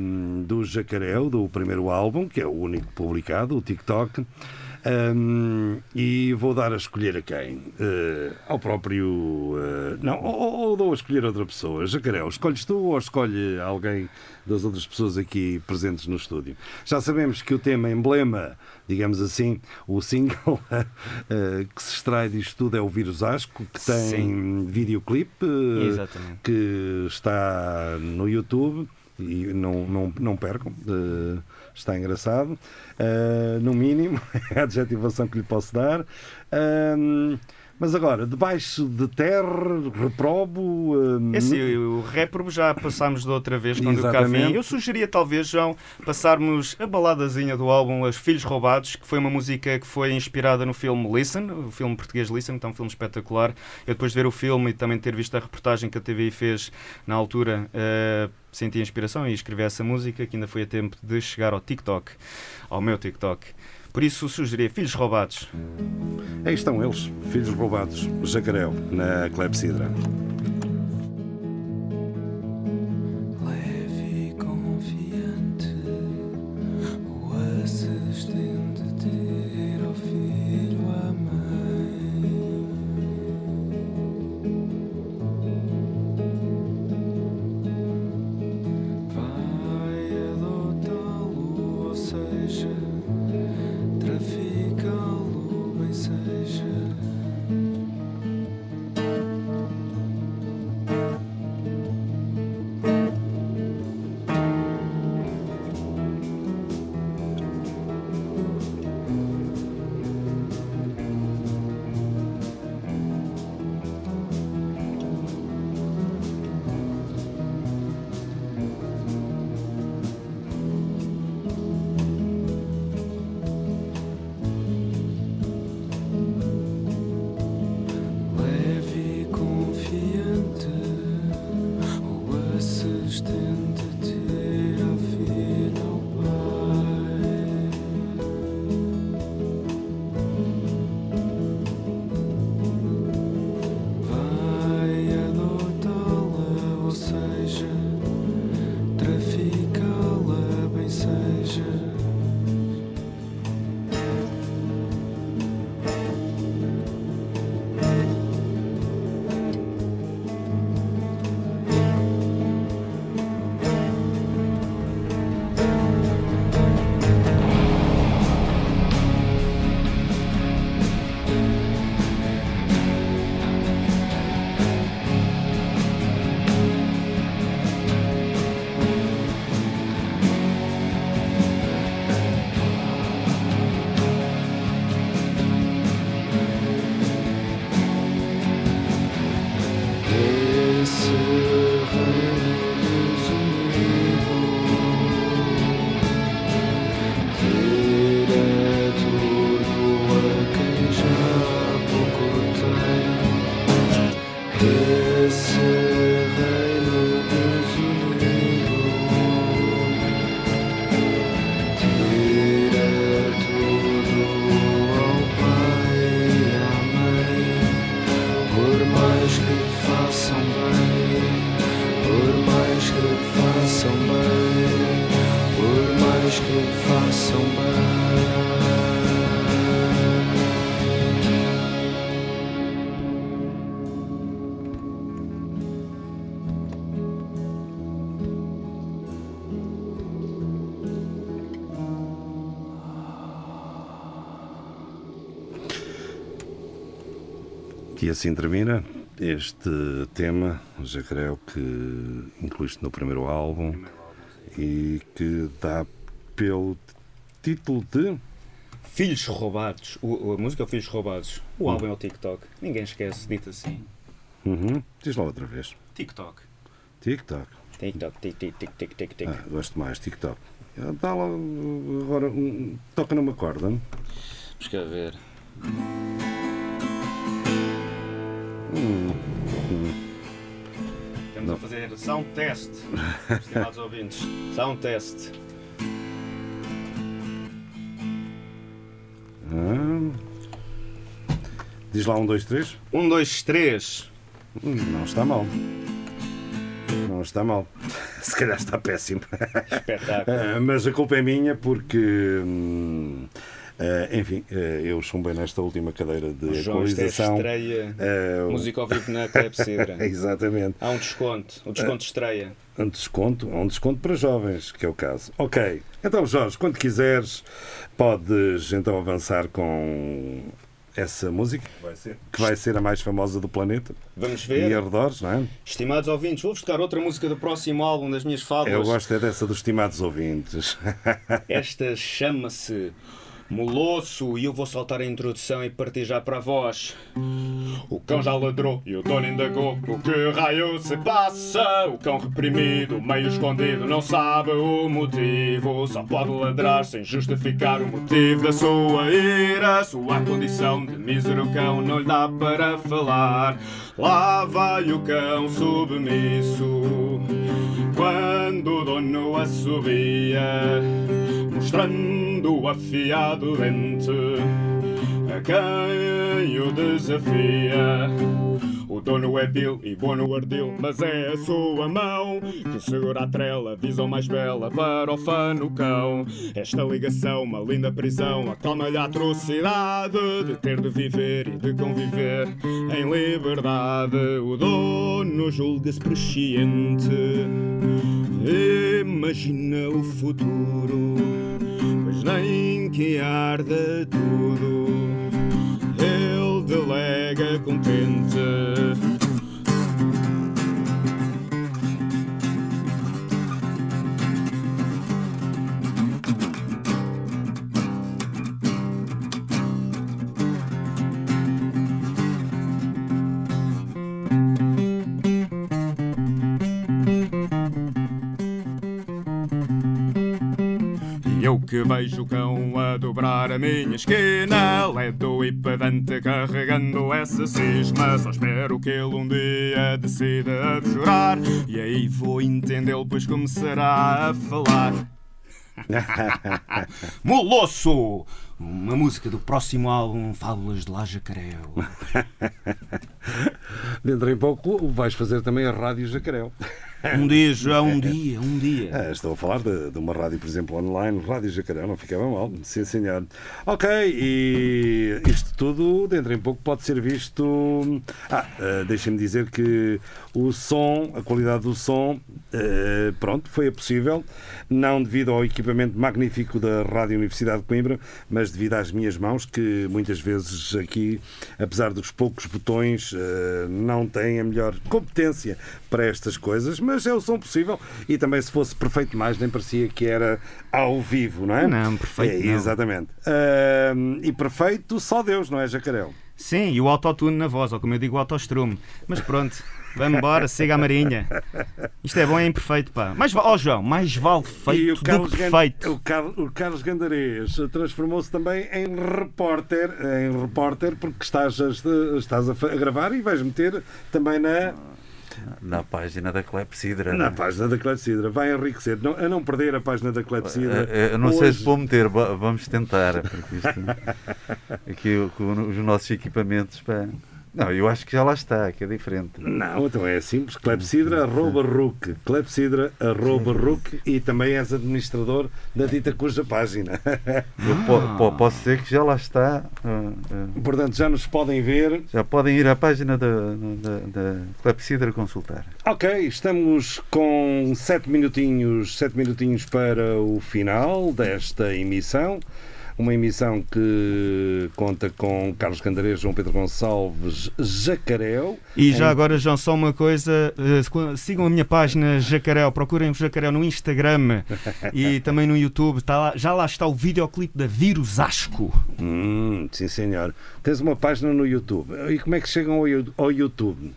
do Jacareu, do primeiro álbum, que é o único publicado, o TikTok. Um, e vou dar a escolher a quem? Eh, ao próprio. eh, não, ou, ou- ou dou a escolher a outra pessoa. Jacareu, escolhes tu ou escolhe alguém das outras pessoas aqui presentes no estúdio? Já sabemos que o tema emblema, digamos assim, o single eh, que se extrai disto tudo é o Vírus Asco, que tem Sim. videoclipe que está no YouTube e não, não, não percam, eh, está engraçado. Eh, no mínimo, é a adjetivação que lhe posso dar. Ahm, Mas agora, debaixo de terra, reprobo. hum, É assim, o réprobo já passámos da outra vez quando eu cá Exatamente. vim. Eu sugeria talvez, João, passarmos a baladazinha do álbum Os Filhos Roubados, que foi uma música que foi inspirada no filme Listen, o filme português Listen, que é um filme espetacular. Eu depois de ver o filme e também ter visto a reportagem que a TVI fez na altura, eh, senti a inspiração e escrevi essa música, que ainda foi a tempo de chegar ao TikTok, ao meu TikTok. Por isso sugeria Filhos Roubados. Aí estão eles, filhos roubados, Jacarel, na Clepsidra. E assim termina este tema, Jacarel, que incluíste no primeiro álbum e que dá pelo título de. Filhos Roubados. O, a música é o Filhos Roubados. O Hum. álbum é o TikTok. Ninguém esquece, dito assim. Uhum. Diz lá outra vez. TikTok. TikTok. TikTok, tic, tic, tic, tic, tic, tic. Ah, gosto mais, TikTok. Ah, Dá lá agora. um- toca numa corda. Vamos cá ver. Hum, hum. Estamos a fazer sound test, estimados ouvintes. Sound test. Ah. Diz lá um, dois, três. Um, dois, três. Hum, Não está mal. Não está mal. Se calhar está péssimo. Espetáculo. Mas a culpa é minha porque. Ah, enfim, ah, eu chumbei nesta última cadeira de O João, é equalização. estreia. O- Música ao vivo na Clepsidra. Exatamente. Há um desconto. O desconto de estreia. Um desconto, um desconto para jovens, que é o caso. Ok. Então, Jorge, quando quiseres, podes então avançar com essa música que vai ser, que vai ser a mais famosa do planeta. Vamos ver. E arredores, não é? Estimados ouvintes, vou-vos tocar outra música do próximo álbum das minhas fábulas. Eu gosto é dessa dos estimados ouvintes. Esta chama-se Molosso, e eu vou soltar a introdução e partir já para voz. O cão já ladrou e o dono indagou o que raio se passa. O cão reprimido, meio escondido, não sabe o motivo. Só pode ladrar sem justificar o motivo da sua ira. Sua condição de mísero cão não lhe dá para falar. Lá vai o cão submisso. Quando o dono assobia, mostrando afiado dente a quem o desafia. O dono é vil e bom no ardil, mas é a sua mão que segura a trela, visão mais bela para o fã no cão. Esta ligação, uma linda prisão, acalma-lhe a atrocidade de ter de viver e de conviver em liberdade. O dono julga-se presciente, imagina o futuro, mas nem que arda tudo delega contente. Que vejo o cão a dobrar a minha esquina. Ledo e pedante carregando essa cisma. Só espero que ele um dia decida abjurar E aí vou entendê-lo pois começará a falar? Molosso! Uma música do próximo álbum Fábulas de lá Jacaréu Dentro em pouco vais fazer também a Rádio Jacaréu. Um dia, já um dia, um dia Ah, estou a falar de, de uma rádio, por exemplo, online, Rádio Jacaré, não ficava mal, sim senhor. Ok, e isto tudo, dentro em pouco, pode ser visto. Ah, ah, deixem-me dizer que o som, a qualidade do som, eh, pronto, foi possível, não devido ao equipamento magnífico da Rádio Universidade de Coimbra, mas devido às minhas mãos, que muitas vezes aqui, apesar dos poucos botões, eh, não têm a melhor competência para estas coisas, mas é o som possível e também se fosse perfeito mais nem parecia que era ao vivo, não é? Não, perfeito É. Exatamente. Ahm, e perfeito só Deus, não é, Jacarel? Sim, e o autotune na voz, ou como eu digo, o autostrume. Mas pronto, vamos embora, siga a marinha. Isto é bom, é imperfeito, pá. Mas, ó João, mais vale e feito o do Carlos, Gan- perfeito. o Car- o Carlos Gandarês transformou-se também em repórter, em repórter porque estás a, estás a gravar e vais meter também na, Na página da Clepsidra. na página da Clepsidra. Vai enriquecer, não, a não perder a página da Clepsidra. Eh, eh, Eu não sei Hoje- se vou meter, va- vamos tentar. Porque isto, aqui com os nossos equipamentos. Pá. Não, eu acho que já lá está, que é diferente. Não, então é simples. Clepsidra arroba RUC. Clepsidra arroba RUC e também és administrador da dita cuja página. Eu po- po- posso dizer que já lá está. ah, ah. Portanto, já nos podem ver. Já podem ir à página da, da, da Clepsidra consultar. Ok, estamos com sete minutinhos, sete minutinhos para o final desta emissão. Uma emissão que conta com Carlos Candarês, João Pedro Gonçalves, Jacaréu. E já Em- agora, João, só uma coisa: eh, sigam a minha página Jacaréu, procurem o Jacaréu no Instagram e também no YouTube. Tá lá- já lá está o videoclipe da Vírus Asco. Hum, sim, senhor. Tens uma página no YouTube. E como é que chegam ao YouTube?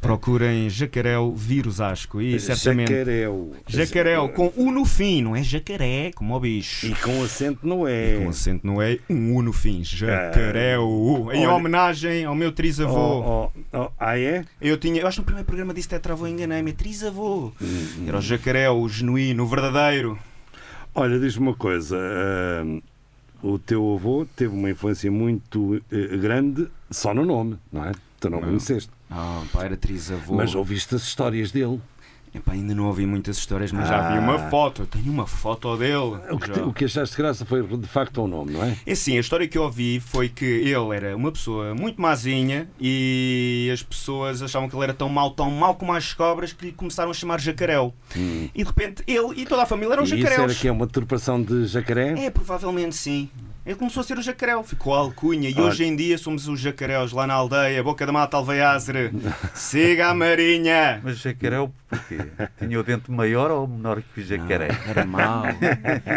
Procurem Jacaréu Vírus Asco e certamente. Jacaréu. Jacaréu com U no fim, não é jacaré, como o bicho. E com acento não é. Com acento no E, um U no fim. Jacaréu. Em Olha- homenagem ao meu trisavô. Oh, oh, oh, ah, é? Eu tinha, eu acho que no primeiro programa disse tetravô, enganei-me, é trisavô. Hum, Era o jacaré, o genuíno, o verdadeiro. Olha, diz-me uma coisa. hum, o teu avô teve uma influência muito eh, grande só no nome, não é? Tu não, Não. conheceste. Ah, pá, era trisavô. Mas ouviste as histórias dele. Epá, ainda não ouvi muitas histórias, mas já vi Ah. uma foto. Eu tenho uma foto dele. O que, te- o que achaste de graça foi de facto o nome, não é? É assim, a história que eu ouvi foi que ele era uma pessoa muito mazinha e as pessoas achavam que ele era tão mau, tão mau como as cobras que lhe começaram a chamar jacaréu. E de repente ele e toda a família eram Hum. e isso jacaréus. era que é uma deturpação de jacaré? É, provavelmente sim. Ele começou a ser o jacaré, ficou a alcunha. E Olha. hoje em dia somos os jacaréus lá na aldeia, Boca da Mata, Alveiazre. Siga a Marinha! Mas jacaré porquê? Tinha o dente maior ou menor que o jacaré? Não, era mau.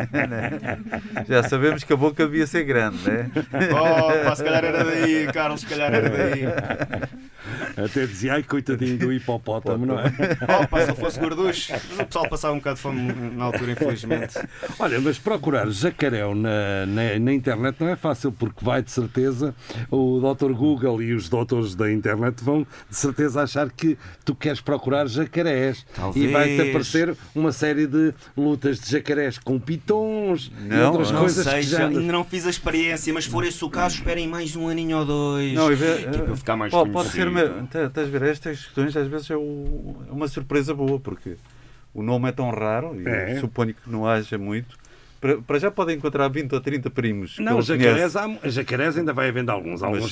Já sabemos que a boca devia ser grande, né? Oh, pá, se calhar era daí, Carlos, se calhar era daí. Até dizia, ai, coitadinho do hipopótamo, não é? Oh, pá, se ele fosse gorducho. O pessoal passava um bocado de fome na altura, infelizmente. Olha, mas procurar jacaréu na, na, na internet não é fácil, porque vai de certeza o Dr. Google e os doutores da internet vão de certeza achar que tu queres procurar jacarés. Talvez. E vai-te aparecer uma série de lutas de jacarés com pitons e Não, outras Não coisas sei, que já, ainda não fiz a experiência, mas se for esse o caso, esperem mais um aninho ou dois. Não, e é para eu ficar mais pode, pode ser, tá- estás a ver, estas questões às vezes é o- é uma surpresa boa, porque o nome é tão raro, e É. suponho que não haja muito. Para, para já podem encontrar 20 ou 30 primos. Não, jacarés, conhece. há, jacarés ainda vai havendo alguns. alguns Mas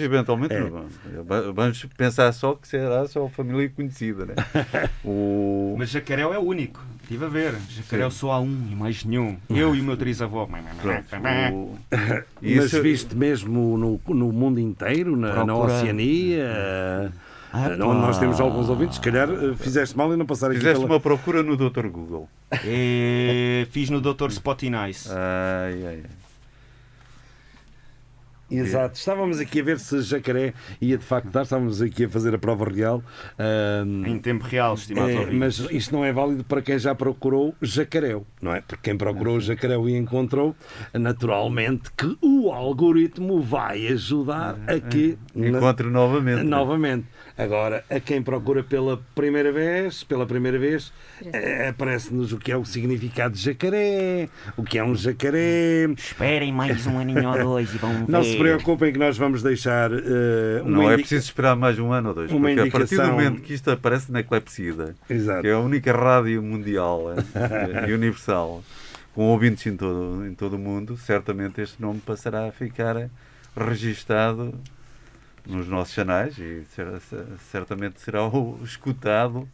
eventualmente, É. não. Va- vamos pensar só que será só a família conhecida, né? o... Mas jacaréu é o único. Estive a ver. Jacaréu Sim. só há um e mais nenhum. Eu e o meu trisavô. o- Mas Isso- viste mesmo no, no mundo inteiro, na, na. Oceania, Ah, não, nós temos alguns ouvintes, se calhar eh, fizeste mal em não passar aqui Fizeste pela... uma procura no Dr. Google. É, fiz no Dr. Spotty Nice. Ai, ai, ai. Exato, estávamos aqui a ver se jacaré ia de facto dar, estávamos aqui a fazer a prova real. Em tempo real, estimados é, mas isto não é válido para quem já procurou jacaréu, não é? Porque quem procurou jacaréu e encontrou, naturalmente que o algoritmo vai ajudar a que Encontre novamente. novamente. Agora, a quem procura pela primeira vez, pela primeira vez, eh, aparece-nos o que é o significado de jacaré, o que é um jacaré. Esperem mais um aninho ou dois e vão Não se preocupem que nós vamos deixar eh, uma Não é indica- preciso esperar mais um ano ou dois, uma porque a partir do indicação- momento que isto aparece na Clepsida, Exato. que é a única rádio mundial eh, e universal, com ouvintes em todo, em todo o mundo, certamente este nome passará a ficar registado nos nossos canais e cer- cer- certamente será escutado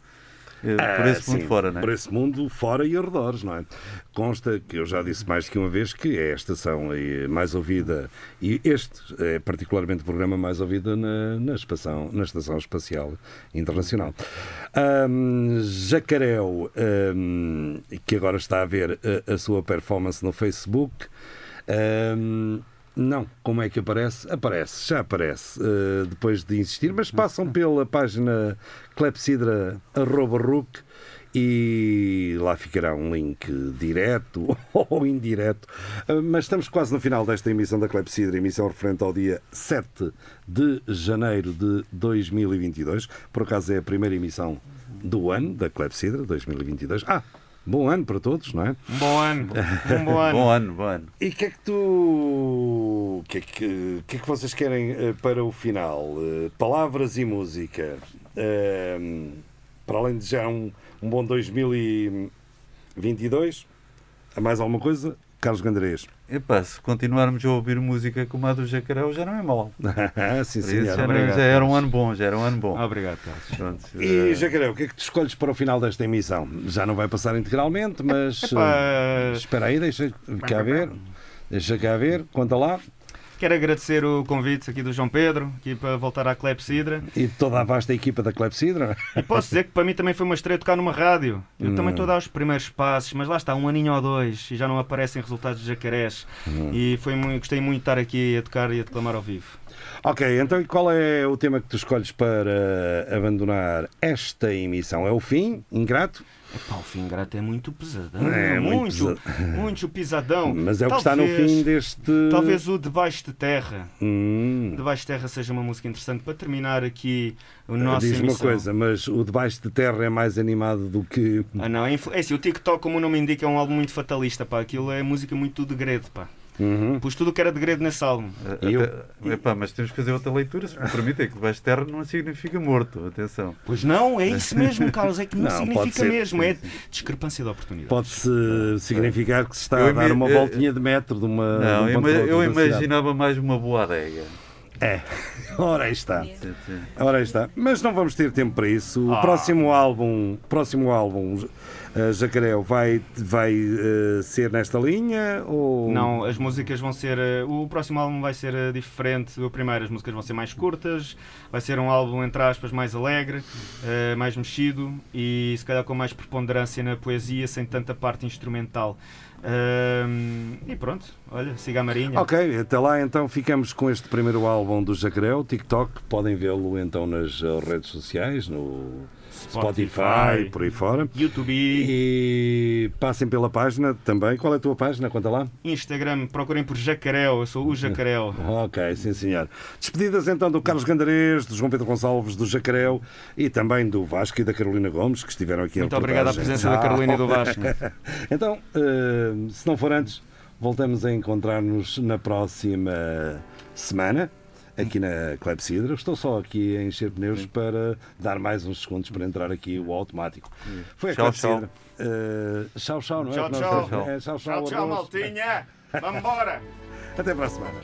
eh, por Ah, esse mundo fora, não é? Por esse mundo fora e arredores, não é? Consta que eu já disse mais que uma vez que é a estação mais ouvida, e este é particularmente o programa mais ouvido na, na, estação, na Estação Espacial Internacional. Ahm, Jacaréu, ahm, que agora está a ver a, a sua performance no Facebook. ahm, não, como é que aparece? Aparece, já aparece, eh, depois de insistir, mas passam pela página clepsidra.rook e lá ficará um link direto ou indireto. Eh, Mas estamos quase no final desta emissão da Clepsidra, emissão referente ao dia 7 de janeiro de 2022. Por acaso é a primeira emissão do ano da Clepsidra 2022. Ah, bom ano para todos, não é? Um bom ano. Um bom ano. Bom ano, bom ano. E o que é que tu. O que é que, que, é que vocês querem eh, para o final? Eh, palavras e música. Ehm, para além de já um, um bom 2022, há mais alguma coisa? Carlos Gandrês. Epá, se continuarmos a ouvir música como a do Jacaré, já não é mau. Sim, senhor. isso já, Obrigado, já era um ano bom, já era um ano bom. Obrigado, Carlos. Pronto, E Jacaré, o que é que tu escolhes para o final desta emissão? Já não vai passar integralmente, mas. Epá, eh, espera aí, deixa cá ver. Deixa cá ver, conta lá. Quero agradecer o convite aqui do João Pedro, aqui para voltar à Clepsidra. E toda a vasta equipa da Clepsidra. E posso dizer que para mim também foi uma estreia tocar numa rádio. Eu Hum. também estou a dar os primeiros passos, mas lá está, um aninho ou dois e já não aparecem resultados de jacarés. Hum. E foi muito, gostei muito de estar aqui a tocar e a declamar ao vivo. Ok, então e qual é o tema que tu escolhes para abandonar esta emissão? É o fim? Ingrato? Epá, o fim ingrato é muito pesadão. É, muito muito, muito, pesadão. Mas é o que está no Talvez- fim deste. Talvez o Debaixo de Terra. Hum. Debaixo de Terra seja uma música interessante para terminar aqui o nosso Diz-me uma coisa, mas o Debaixo de Terra é mais animado do que. Ah não, é, influ- é assim, o TikTok, como o nome indica, é um álbum muito fatalista, pá. Aquilo é música muito degredo, pá. Uhum. Pus tudo o que era degredo nesse álbum. até- epá, mas temos que fazer outra leitura, se me permitem, que debaixo de terra não significa morto, atenção. Pois não, é isso mesmo, Carlos, é que não, Não, significa ser. mesmo, é discrepância de oportunidade. Pode-se significar que se está Eu a dar uma eh, voltinha de metro de uma. Não, de um eu, eu imaginava mais uma boa adega. É, ora aí está. Ora aí está. Mas não vamos ter tempo para isso. O Ah. próximo álbum, próximo álbum, uh, Jacaré, vai, vai uh, ser nesta linha? Ou... Não, as músicas vão ser. eh, O próximo álbum vai ser eh, diferente do primeiro. As músicas vão ser mais curtas, vai ser um álbum, entre aspas, mais alegre, mais mexido e se calhar com mais preponderância na poesia, sem tanta parte instrumental. E pronto, olha, siga a Marinha. Ok, até lá então ficamos com este primeiro álbum do Jacaré, o TikTok. Podem vê-lo então nas uh, redes sociais, no Spotify, Spotify, por aí fora. YouTube, E passem pela página também. Qual é a tua página? Conta lá. Instagram, procurem por Jacarel, eu sou o Jacarel. Ok, sim senhor. Despedidas então do Carlos Gandarês, do João Pedro Gonçalves, do Jacaré e também do Vasco e da Carolina Gomes, que estiveram aqui Muito obrigado à presença da Carolina e do Vasco. então, eh, se não for antes, voltamos a encontrar-nos na próxima semana. Aqui na Clepsidra. Estou só aqui a encher pneus para dar mais uns segundos para entrar aqui o automático. Foi a Clepsidra. Eh, tchau, tchau, não é? Tchau, é, tchau, tchau, Tchau, maltinha. Vambora. Até para a semana.